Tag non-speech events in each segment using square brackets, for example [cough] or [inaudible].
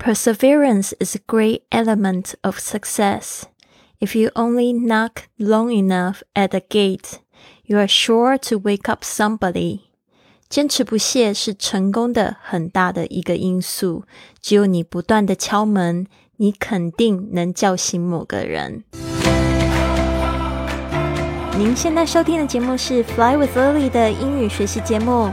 Perseverance is a great element of success. If you only knock long enough at the gate, you are sure to wake up somebody. 坚持不懈是成功的很大的一个因素。只有你不断的敲门，你肯定能叫醒某个人。您现在收听的节目是《Fly with Lily》的英语学习节目，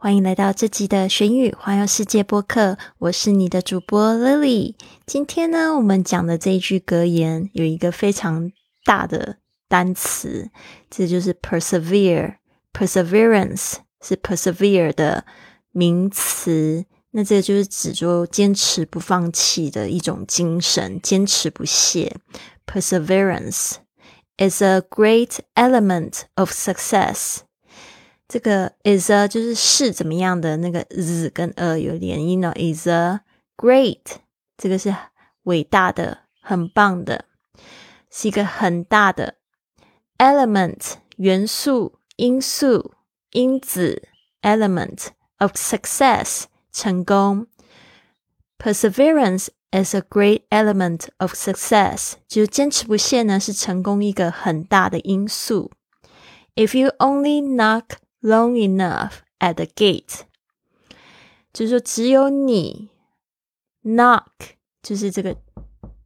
欢迎来到这集的学英语环游世界播客。我是你的主播 Lily。今天呢，我们讲的这一句格言有一个非常大的单词，这就是 persevere。perseverance 是 persevere 的名词。那这就是指说坚持不放弃的一种精神，坚持不懈。perseverance。is a great element of success。这个 is a 就是是怎么样的那个 z 跟 a 有连音呢？is a great，这个是伟大的、很棒的，是一个很大的 element 元素、因素、因子 element of success 成功。Perseverance Is a great element of success，就是坚持不懈呢，是成功一个很大的因素。If you only knock long enough at the gate，就是说只有你 knock，就是这个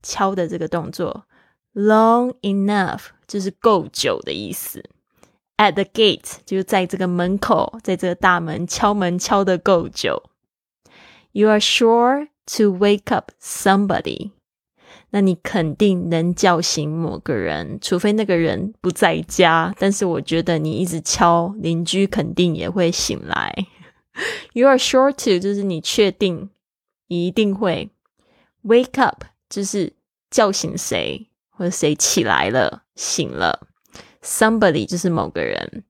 敲的这个动作，long enough 就是够久的意思。At the gate 就是在这个门口，在这个大门敲门敲的够久。You are sure to wake up somebody， 那你肯定能叫醒某个人，除非那个人不在家。但是我觉得你一直敲，邻居肯定也会醒来。You are sure to，就是你确定你一定会 wake up，就是叫醒谁或者谁起来了醒了。Somebody 就是某个人。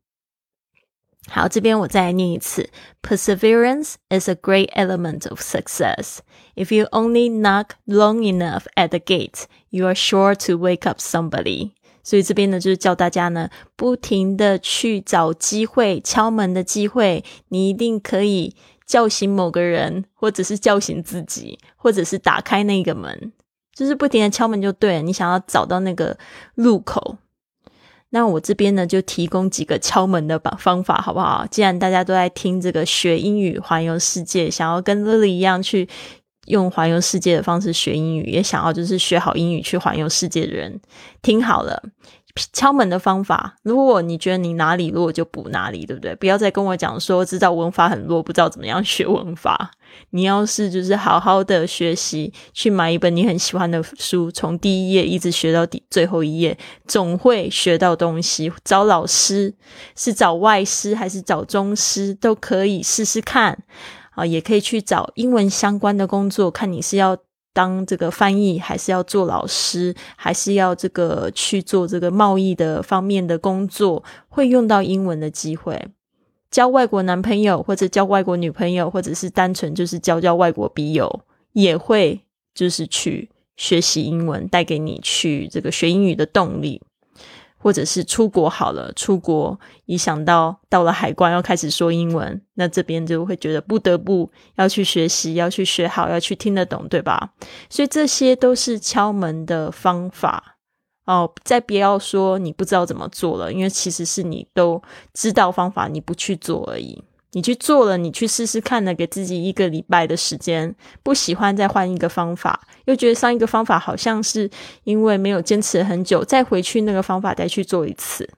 好，这边我再来念一次：Perseverance is a great element of success. If you only knock long enough at the gate, you are sure to wake up somebody. 所以这边呢，就是教大家呢，不停的去找机会，敲门的机会，你一定可以叫醒某个人，或者是叫醒自己，或者是打开那个门，就是不停的敲门就对了。你想要找到那个入口。那我这边呢，就提供几个敲门的方方法，好不好？既然大家都在听这个学英语环游世界，想要跟 Lily 一样去用环游世界的方式学英语，也想要就是学好英语去环游世界的人，听好了。敲门的方法，如果你觉得你哪里弱，就补哪里，对不对？不要再跟我讲说知道文法很弱，不知道怎么样学文法。你要是就是好好的学习，去买一本你很喜欢的书，从第一页一直学到第最后一页，总会学到东西。找老师是找外师还是找中师，都可以试试看啊，也可以去找英文相关的工作，看你是要。当这个翻译，还是要做老师，还是要这个去做这个贸易的方面的工作，会用到英文的机会。交外国男朋友，或者交外国女朋友，或者是单纯就是交交外国笔友，也会就是去学习英文，带给你去这个学英语的动力。或者是出国好了，出国一想到到了海关要开始说英文，那这边就会觉得不得不要去学习，要去学好，要去听得懂，对吧？所以这些都是敲门的方法哦。再不要说你不知道怎么做了，因为其实是你都知道方法，你不去做而已。你去做了，你去试试看呢，给自己一个礼拜的时间，不喜欢再换一个方法，又觉得上一个方法好像是因为没有坚持很久，再回去那个方法再去做一次。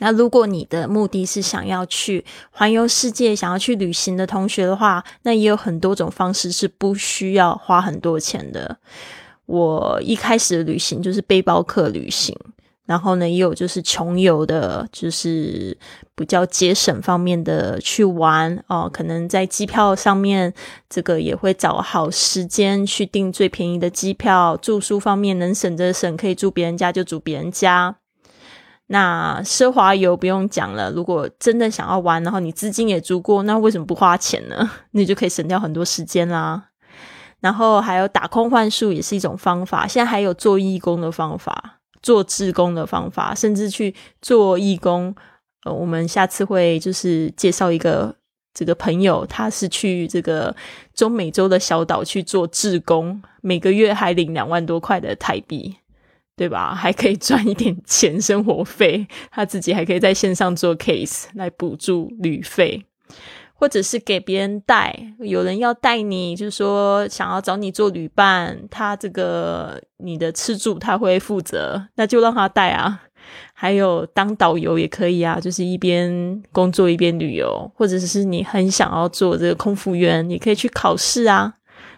那如果你的目的是想要去环游世界、想要去旅行的同学的话，那也有很多种方式是不需要花很多钱的。我一开始的旅行就是背包客旅行。然后呢，也有就是穷游的，就是比较节省方面的去玩哦。可能在机票上面，这个也会找好时间去订最便宜的机票。住宿方面能省则省，可以住别人家就住别人家。那奢华游不用讲了，如果真的想要玩，然后你资金也足够，那为什么不花钱呢？[laughs] 你就可以省掉很多时间啦。然后还有打空幻术也是一种方法，现在还有做义工的方法。做志工的方法，甚至去做义工。呃，我们下次会就是介绍一个这个朋友，他是去这个中美洲的小岛去做志工，每个月还领两万多块的台币，对吧？还可以赚一点钱生活费，他自己还可以在线上做 case 来补助旅费。或者是给别人带，有人要带你，就是说想要找你做旅伴，他这个你的吃住他会负责，那就让他带啊。还有当导游也可以啊，就是一边工作一边旅游，或者是你很想要做这个空服员，你可以去考试啊，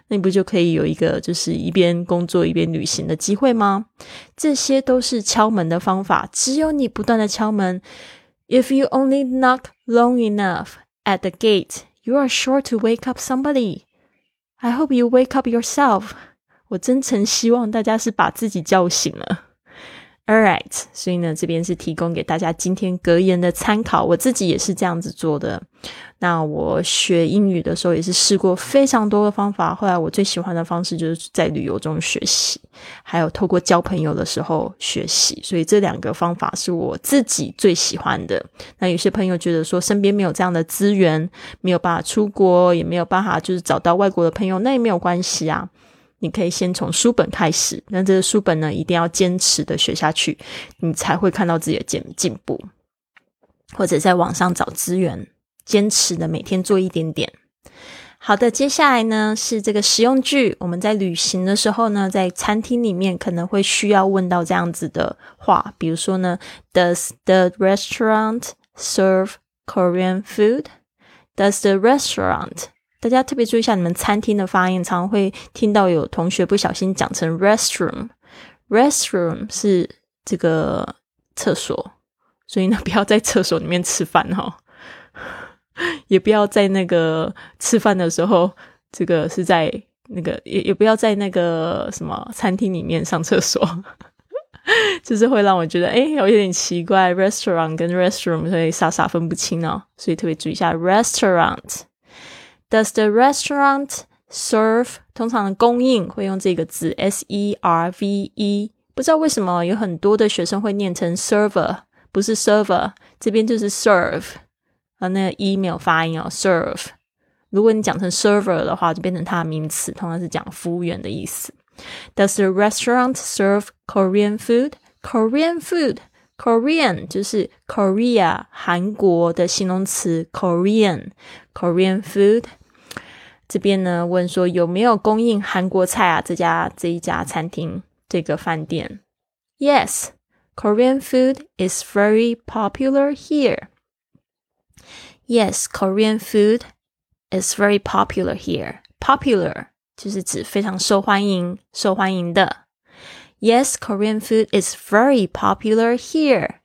那你不就可以有一个就是一边工作一边旅行的机会吗？这些都是敲门的方法，只有你不断的敲门，If you only knock long enough。At the gate, you are sure to wake up somebody. I hope you wake up yourself. 我真诚希望大家是把自己叫醒了。 All right，所以呢，这边是提供给大家今天格言的参考。我自己也是这样子做的。那我学英语的时候也是试过非常多的方法。后来我最喜欢的方式就是在旅游中学习，还有透过交朋友的时候学习。所以这两个方法是我自己最喜欢的。那有些朋友觉得说身边没有这样的资源，没有办法出国，也没有办法就是找到外国的朋友，那也没有关系啊。你可以先从书本开始，那这个书本呢，一定要坚持的学下去，你才会看到自己的进进步。或者在网上找资源，坚持的每天做一点点。好的，接下来呢是这个实用句。我们在旅行的时候呢，在餐厅里面可能会需要问到这样子的话，比如说呢，Does the restaurant serve Korean food？Does the restaurant 大家特别注意一下，你们餐厅的发音，常常会听到有同学不小心讲成 restroom。restroom 是这个厕所，所以呢，不要在厕所里面吃饭哈，[laughs] 也不要在那个吃饭的时候，这个是在那个也也不要在那个什么餐厅里面上厕所，[laughs] 就是会让我觉得哎，有一点奇怪，restaurant 跟 restroom 所以傻傻分不清哦，所以特别注意一下 restaurant。Does the restaurant serve？通常的供应会用这个字 s e r v e，不知道为什么有很多的学生会念成 server，不是 server，这边就是 serve 啊，那个 e 没有发音哦，serve。如果你讲成 server 的话，就变成它的名词，通常是讲服务员的意思。Does the restaurant serve Korean food？Korean food，Korean 就是 Korea 韩国的形容词 Korean Korean food。这边呢问说有没有供应韩国菜啊？这家这一家餐厅这个饭店，Yes, Korean food is very popular here. Yes, Korean food is very popular here. Popular 就是指非常受欢迎、受欢迎的。Yes, Korean food is very popular here.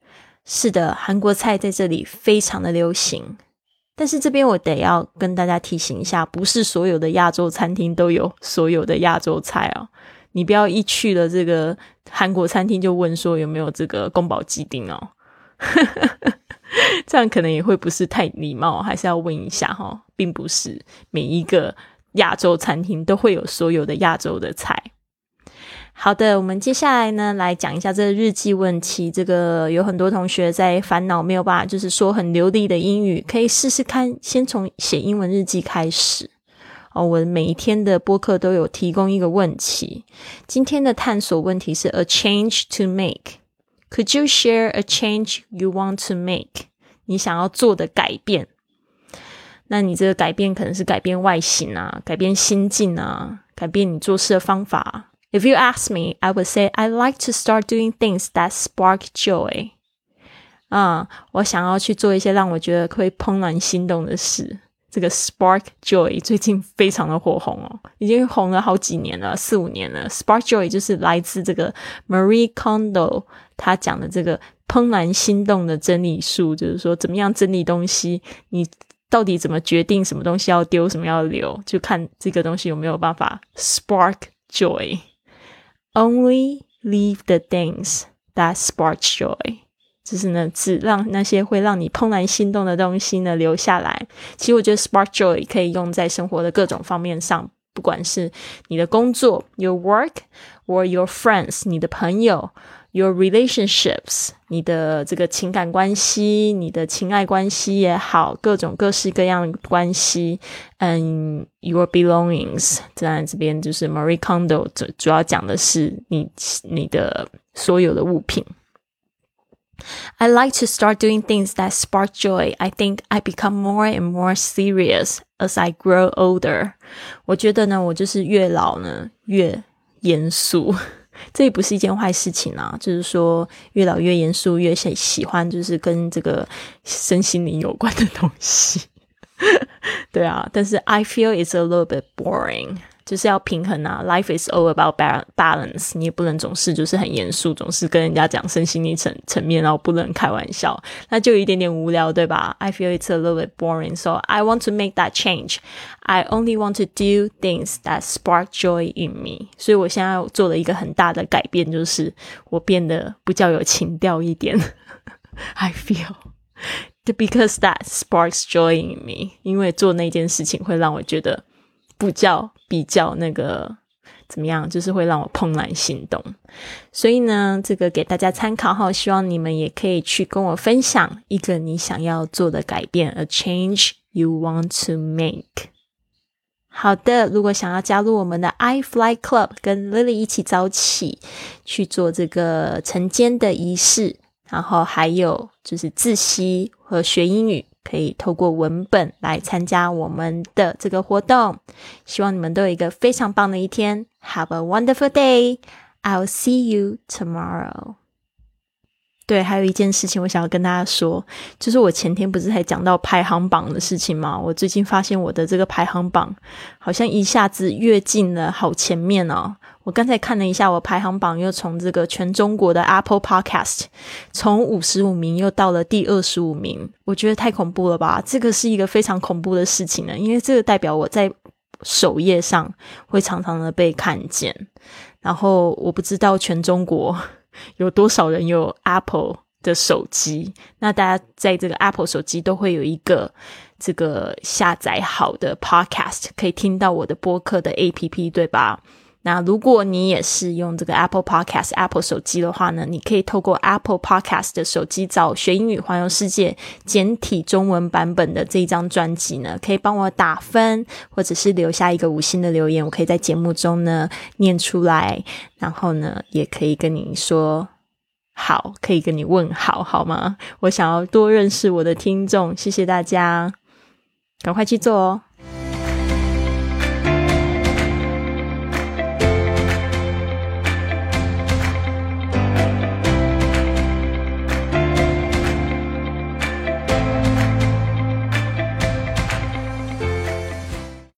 是的，韩国菜在这里非常的流行。 但是这边我得要跟大家提醒一下，不是所有的亚洲餐厅都有所有的亚洲菜哦。你不要一去了这个韩国餐厅就问说有没有这个宫保鸡丁哦，[laughs] 这样可能也会不是太礼貌，还是要问一下哈，并不是每一个亚洲餐厅都会有所有的亚洲的菜。好的，我们接下来呢来讲一下这个日记问题。这个有很多同学在烦恼，没有办法就是说很流利的英语，可以试试看，先从写英文日记开始。哦，我每一天的播客都有提供一个问题。今天的探索问题是 a change to make。Could you share a change you want to make？你想要做的改变。那你这个改变可能是改变外形啊，改变心境啊，改变你做事的方法。If you ask me, I would say I like to start doing things that spark joy. 啊，我想要去做一些让我觉得会怦然心动的事。这个 Spark Joy 最近非常的火红哦，已经红了好几年了，四五年了。Spark Joy 就是来自这个 Marie Kondo 他讲的这个怦然心动的真理术，就是说怎么样整理东西，你到底怎么决定什么东西要丢，什么要留，就看这个东西有没有办法 Spark Joy。Only leave the things that spark joy. 就是呢，只让那些会让你怦然心动的东西呢留下来。其实我觉得 spark joy 可以用在生活的各种方面上，不管是你的工作 your work or your friends 你的朋友 your relationships 你的这个情感关系、你的情爱关系也好，各种各式各样的关系。嗯，your belongings 在这边就是 Marie Kondo 主主要讲的是你你的所有的物品。I like to start doing things that spark joy. I think I become more and more serious as I grow older. 我觉得呢，我就是越老呢越严肃， 这也不是一件坏事情啊。就是说，越老越严肃，越喜喜欢就是跟这个身心灵有关的东西。[laughs] 对啊，但是 I feel it's a little bit boring. 就是要平衡啊，Life is all about balance。你也不能总是就是很严肃，总是跟人家讲身心灵层层面，然后不能开玩笑，那就有一点点无聊，对吧？I feel it's a little bit boring, so I want to make that change. I only want to do things that spark joy in me. 所以我现在做了一个很大的改变，就是我变得比较有情调一点。I feel [laughs] because that sparks joy in me，因为做那件事情会让我觉得。不叫 比较那个怎么样，就是会让我怦然心动。所以呢，这个给大家参考哈，希望你们也可以去跟我分享一个你想要做的改变，a change you want to make。好的，如果想要加入我们的 I Fly Club，跟 Lily 一起早起去做这个晨间的仪式，然后还有就是自习和学英语。可以透过文本来参加我们的这个活动，希望你们都有一个非常棒的一天。Have a wonderful day! I'll see you tomorrow. 对，还有一件事情我想要跟大家说，就是我前天不是才讲到排行榜的事情吗？我最近发现我的这个排行榜好像一下子跃进了好前面哦。我刚才看了一下，我排行榜又从这个全中国的 Apple Podcast 从五十五名又到了第二十五名，我觉得太恐怖了吧？这个是一个非常恐怖的事情呢，因为这个代表我在首页上会常常的被看见，然后我不知道全中国有多少人有 Apple 的手机，那大家在这个 Apple 手机都会有一个这个下载好的 Podcast，可以听到我的播客的 APP，对吧？那如果你也是用这个 Apple Podcast Apple 手机的话呢，你可以透过 Apple Podcast 的手机找学英语环游世界简体中文版本的这一张专辑呢，可以帮我打分，或者是留下一个五星的留言，我可以在节目中呢念出来，然后呢也可以跟你说好，可以跟你问好，好吗？我想要多认识我的听众，谢谢大家，赶快去做哦。